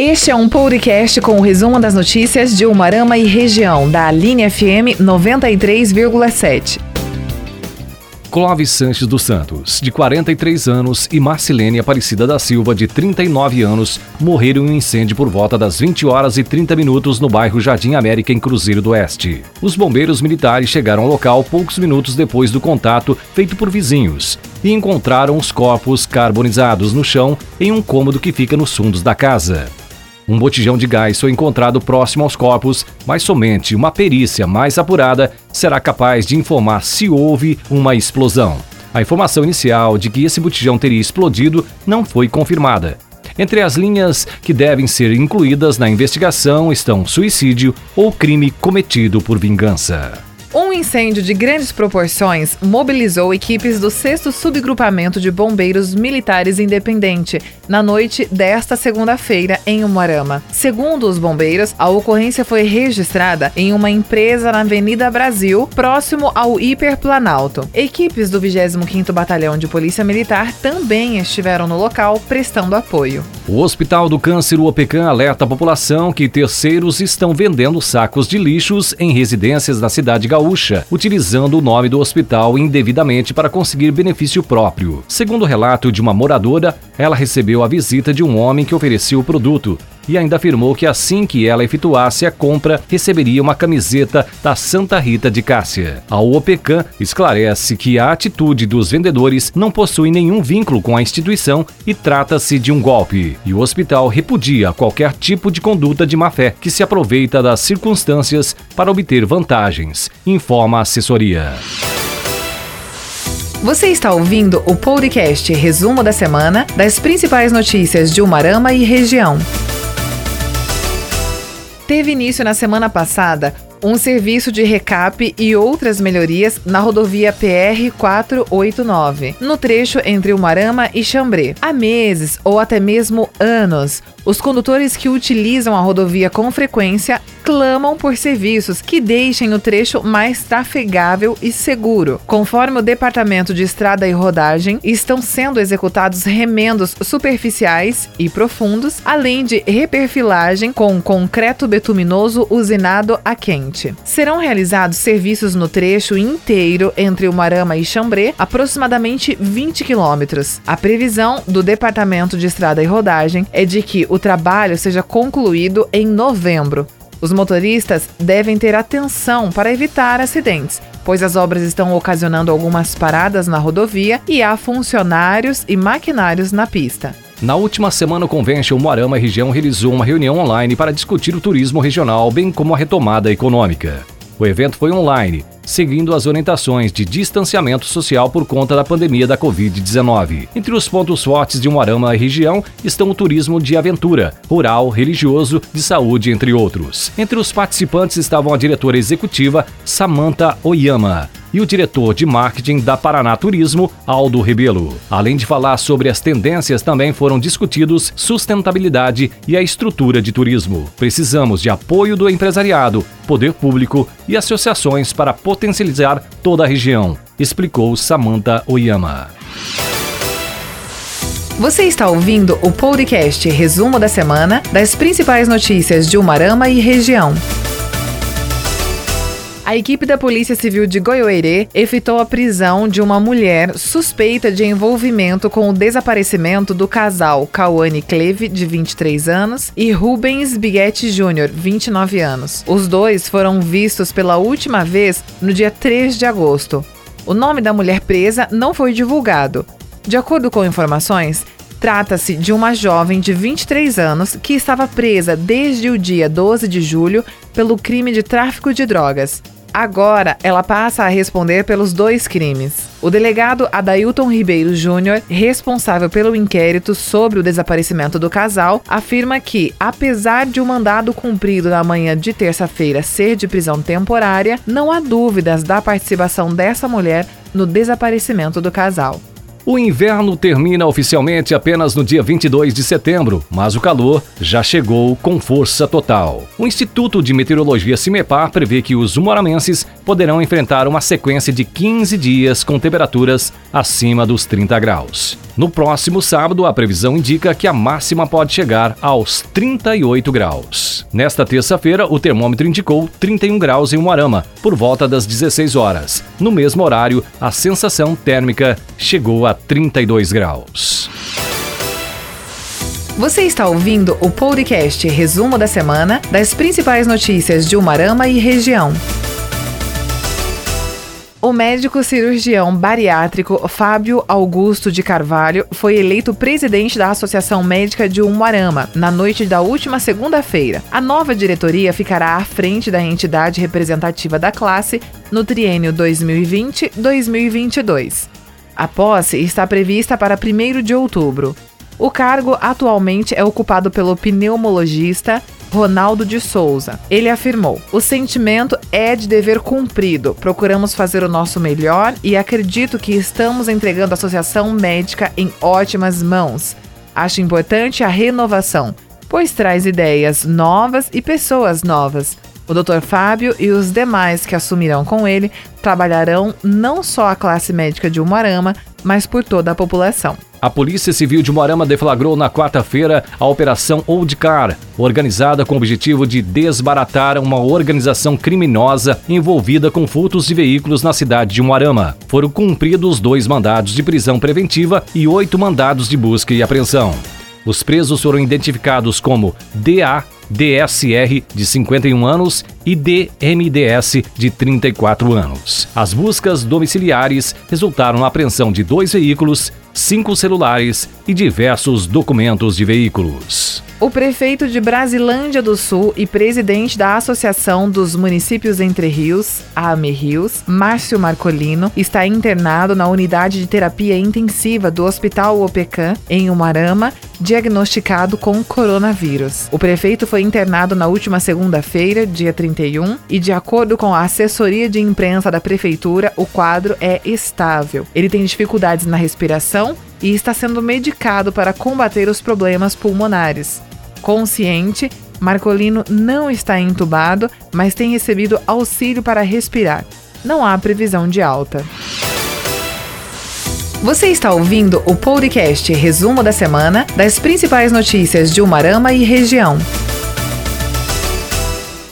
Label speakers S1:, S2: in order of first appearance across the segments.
S1: Este é um podcast com o resumo das notícias de Umarama e região, da Aline FM 93,7.
S2: Clóvis Sanches dos Santos, de 43 anos, e Marcilene Aparecida da Silva, de 39 anos, morreram em um incêndio por volta das 20 horas e 30 minutos no bairro Jardim América, em Cruzeiro do Oeste. Os bombeiros militares chegaram ao local poucos minutos depois do contato feito por vizinhos e encontraram os corpos carbonizados no chão em um cômodo que fica nos fundos da casa. Um botijão de gás foi encontrado próximo aos corpos, mas somente uma perícia mais apurada será capaz de informar se houve uma explosão. A informação inicial de que esse botijão teria explodido não foi confirmada. Entre as linhas que devem ser incluídas na investigação estão suicídio ou crime cometido por vingança.
S1: Um incêndio de grandes proporções mobilizou equipes do 6 Subgrupamento de Bombeiros Militares Independente na noite desta segunda-feira em Umuarama. Segundo os bombeiros, a ocorrência foi registrada em uma empresa na Avenida Brasil, próximo ao Hiperplanalto. Equipes do 25º Batalhão de Polícia Militar também estiveram no local prestando apoio.
S2: O Hospital do Câncer UOPECAM alerta a população que terceiros estão vendendo sacos de lixos em residências da cidade gaúcha, utilizando o nome do hospital indevidamente para conseguir benefício próprio. Segundo o relato de uma moradora, ela recebeu a visita de um homem que ofereceu o produto e ainda afirmou que assim que ela efetuasse a compra, receberia uma camiseta da Santa Rita de Cássia. A OPECAM esclarece que a atitude dos vendedores não possui nenhum vínculo com a instituição e trata-se de um golpe. E o hospital repudia qualquer tipo de conduta de má-fé que se aproveita das circunstâncias para obter vantagens, informa a assessoria.
S1: Você está ouvindo o podcast Resumo da Semana das principais notícias de Umarama e região. Teve início na semana passada um serviço de recap e outras melhorias na rodovia PR 489, no trecho entre Umarama e Xambrê. Há meses ou até mesmo anos, os condutores que utilizam a rodovia com frequência clamam por serviços que deixem o trecho mais trafegável e seguro. Conforme o Departamento de Estrada e Rodagem, estão sendo executados remendos superficiais e profundos, além de reperfilagem com concreto betuminoso usinado a quente. Serão realizados serviços no trecho inteiro entre Umarama e Xambrê, aproximadamente 20 quilômetros. A previsão do Departamento de Estrada e Rodagem é de que o trabalho seja concluído em novembro. Os motoristas devem ter atenção para evitar acidentes, pois as obras estão ocasionando algumas paradas na rodovia e há funcionários e maquinários na pista.
S2: Na última semana, o Convention Moarama Região realizou uma reunião online para discutir o turismo regional, bem como a retomada econômica. O evento foi online, seguindo as orientações de distanciamento social por conta da pandemia da Covid-19. Entre os pontos fortes de Umuarama e região estão o turismo de aventura, rural, religioso, de saúde, entre outros. Entre os participantes estavam a diretora executiva Samantha Oyama, e o diretor de marketing da Paraná Turismo, Aldo Rebelo. Além de falar sobre as tendências, também foram discutidos sustentabilidade e a estrutura de turismo. Precisamos de apoio do empresariado, poder público e associações para potencializar toda a região, explicou Samantha Oyama.
S1: Você está ouvindo o podcast Resumo da Semana das principais notícias de Umarama e região. A equipe da Polícia Civil de Goiôerê efetuou a prisão de uma mulher suspeita de envolvimento com o desaparecimento do casal Cauane Cleve, de 23 anos, e Rubens Biguete Júnior, 29 anos. Os dois foram vistos pela última vez no dia 3 de agosto. O nome da mulher presa não foi divulgado. De acordo com informações, Trata-se de uma jovem de 23 anos que estava presa desde o dia 12 de julho pelo crime de tráfico de drogas. Agora, ela passa a responder pelos dois crimes. O delegado Adailton Ribeiro Júnior, responsável pelo inquérito sobre o desaparecimento do casal, afirma que, apesar de o mandado cumprido na manhã de terça-feira ser de prisão temporária, não há dúvidas da participação dessa mulher no desaparecimento do casal.
S2: O inverno termina oficialmente apenas no dia 22 de setembro, mas o calor já chegou com força total. O Instituto de Meteorologia CIMEPAR prevê que os humoramenses poderão enfrentar uma sequência de 15 dias com temperaturas acima dos 30 graus. No próximo sábado, a previsão indica que a máxima pode chegar aos 38 graus. Nesta terça-feira, o termômetro indicou 31 graus em Umuarama, por volta das 16 horas. No mesmo horário, a sensação térmica chegou a 32 graus.
S1: Você está ouvindo o podcast Resumo da Semana das principais notícias de Umarama e região. O médico cirurgião bariátrico Fábio Augusto de Carvalho foi eleito presidente da Associação Médica de Umuarama na noite da última segunda-feira. A nova diretoria ficará à frente da entidade representativa da classe no triênio 2020-2022. A posse está prevista para 1 de outubro. O cargo atualmente é ocupado pelo pneumologista Ronaldo de Souza. Ele afirmou: O sentimento é de dever cumprido. Procuramos fazer o nosso melhor e acredito que estamos entregando a Associação Médica em ótimas mãos. Acho importante a renovação, pois traz ideias novas e pessoas novas. O Dr. Fábio e os demais que assumirão com ele trabalharão não só a classe médica de Umuarama, mas por toda a população.
S2: A Polícia Civil de Moarama deflagrou na quarta-feira a Operação Old Car, organizada com o objetivo de desbaratar uma organização criminosa envolvida com furtos de veículos na cidade de Moarama. Foram cumpridos dois mandados de prisão preventiva e oito mandados de busca e apreensão. Os presos foram identificados como DA DSR de 51 anos e DMDS de 34 anos. As buscas domiciliares resultaram na apreensão de dois veículos, cinco celulares e diversos documentos de veículos.
S1: O prefeito de Brasilândia do Sul e presidente da Associação dos Municípios Entre Rios, a Rios, Márcio Marcolino, está internado na unidade de terapia intensiva do Hospital Opecan, em Umarama, diagnosticado com coronavírus. O prefeito foi internado na última segunda-feira, dia 31, e de acordo com a assessoria de imprensa da prefeitura, o quadro é estável. Ele tem dificuldades na respiração e está sendo medicado para combater os problemas pulmonares. Consciente, Marcolino não está entubado, mas tem recebido auxílio para respirar. Não há previsão de alta. Você está ouvindo o podcast Resumo da Semana das principais notícias de Umarama e região.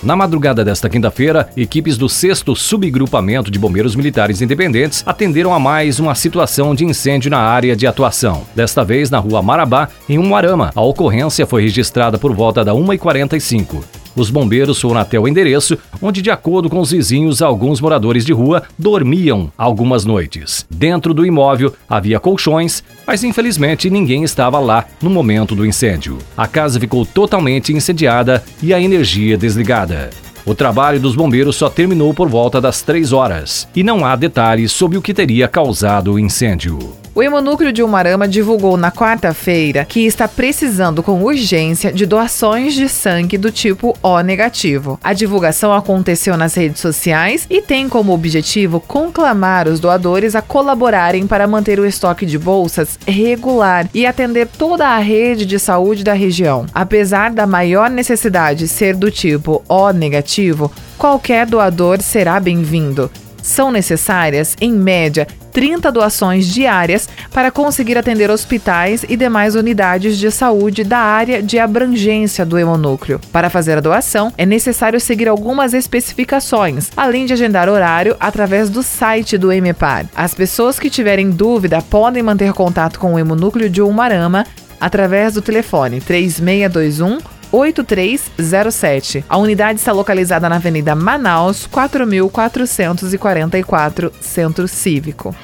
S2: Na madrugada desta quinta-feira, equipes do 6 Subgrupamento de Bombeiros Militares Independentes atenderam a mais uma situação de incêndio na área de atuação. Desta vez na rua Marabá, em Umuarama. A ocorrência foi registrada por volta da 1h45. Os bombeiros foram até o endereço, onde, de acordo com os vizinhos, alguns moradores de rua dormiam algumas noites. Dentro do imóvel havia colchões, mas infelizmente ninguém estava lá no momento do incêndio. A casa ficou totalmente incendiada e a energia desligada. O trabalho dos bombeiros só terminou por volta das 3 horas e não há detalhes sobre o que teria causado o incêndio.
S1: O Hemonúcleo de Umarama divulgou na quarta-feira que está precisando com urgência de doações de sangue do tipo O negativo. A divulgação aconteceu nas redes sociais e tem como objetivo conclamar os doadores a colaborarem para manter o estoque de bolsas regular e atender toda a rede de saúde da região. Apesar da maior necessidade ser do tipo O negativo, qualquer doador será bem-vindo são necessárias, em média, 30 doações diárias para conseguir atender hospitais e demais unidades de saúde da área de abrangência do hemonúcleo. Para fazer a doação, é necessário seguir algumas especificações, além de agendar horário através do site do EMEPAR. As pessoas que tiverem dúvida podem manter contato com o hemonúcleo de Umarama através do telefone 3621 8307. A unidade está localizada na Avenida Manaus, 4444, Centro Cívico.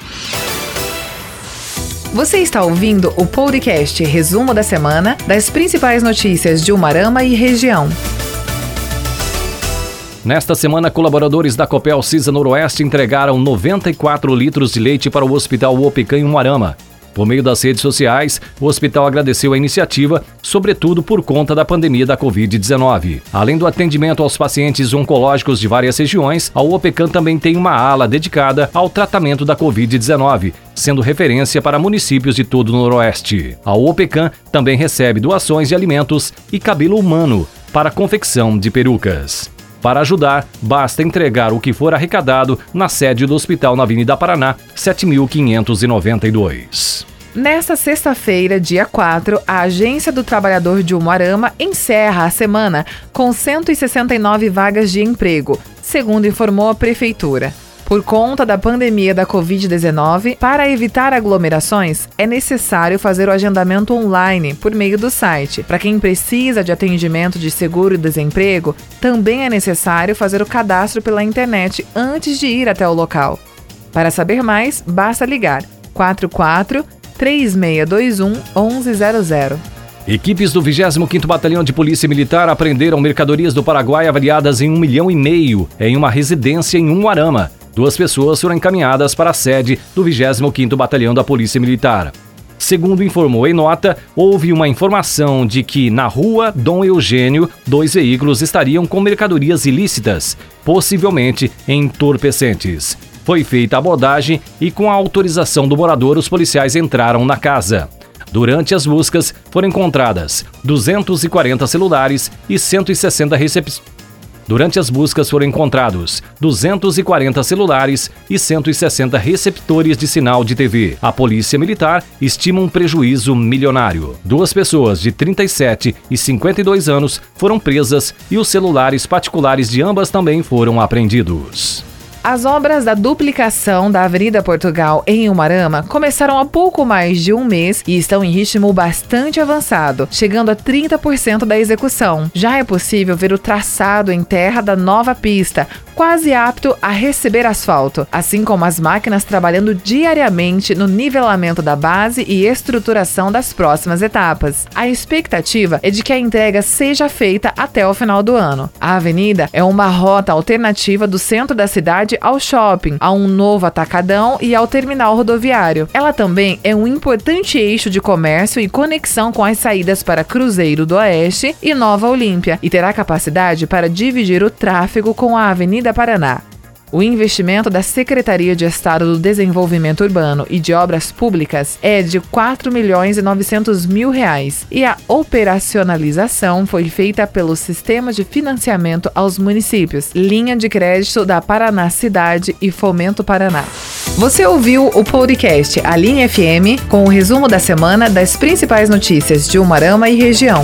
S1: Você está ouvindo o podcast Resumo da Semana das principais notícias de Umarama e região.
S2: Nesta semana, colaboradores da Copel Cisa Noroeste entregaram 94 litros de leite para o Hospital Opican em Umarama. Por meio das redes sociais, o hospital agradeceu a iniciativa, sobretudo por conta da pandemia da Covid-19. Além do atendimento aos pacientes oncológicos de várias regiões, a UOPECAM também tem uma ala dedicada ao tratamento da Covid-19, sendo referência para municípios de todo o Noroeste. A UOPECAM também recebe doações de alimentos e cabelo humano para confecção de perucas. Para ajudar, basta entregar o que for arrecadado na sede do hospital na Avenida Paraná, 7592.
S1: Nesta sexta-feira, dia 4, a Agência do Trabalhador de Umuarama encerra a semana com 169 vagas de emprego, segundo informou a Prefeitura. Por conta da pandemia da Covid-19, para evitar aglomerações, é necessário fazer o agendamento online por meio do site. Para quem precisa de atendimento de seguro-desemprego, também é necessário fazer o cadastro pela internet antes de ir até o local. Para saber mais, basta ligar 44 3621 1100.
S2: Equipes do 25º Batalhão de Polícia Militar apreenderam mercadorias do Paraguai avaliadas em um milhão e meio em uma residência em Umuarama. Duas pessoas foram encaminhadas para a sede do 25º Batalhão da Polícia Militar. Segundo informou em nota, houve uma informação de que na rua Dom Eugênio, dois veículos estariam com mercadorias ilícitas, possivelmente entorpecentes. Foi feita a abordagem e, com a autorização do morador, os policiais entraram na casa. Durante as buscas, foram encontradas 240 celulares e 160 recepções Durante as buscas foram encontrados 240 celulares e 160 receptores de sinal de TV. A Polícia Militar estima um prejuízo milionário. Duas pessoas de 37 e 52 anos foram presas e os celulares particulares de ambas também foram apreendidos.
S1: As obras da duplicação da Avenida Portugal em Umarama começaram há pouco mais de um mês e estão em ritmo bastante avançado, chegando a 30% da execução. Já é possível ver o traçado em terra da nova pista, quase apto a receber asfalto, assim como as máquinas trabalhando diariamente no nivelamento da base e estruturação das próximas etapas. A expectativa é de que a entrega seja feita até o final do ano. A avenida é uma rota alternativa do centro da ao shopping, a um novo atacadão e ao terminal rodoviário. Ela também é um importante eixo de comércio e conexão com as saídas para Cruzeiro do Oeste e Nova Olímpia e terá capacidade para dividir o tráfego com a Avenida Paraná. O investimento da Secretaria de Estado do Desenvolvimento Urbano e de Obras Públicas é de 4 milhões e 900 mil reais e a operacionalização foi feita pelo Sistema de Financiamento aos Municípios, linha de crédito da Paraná Cidade e Fomento Paraná. Você ouviu o podcast A Linha FM com o resumo da semana das principais notícias de Umarama e região.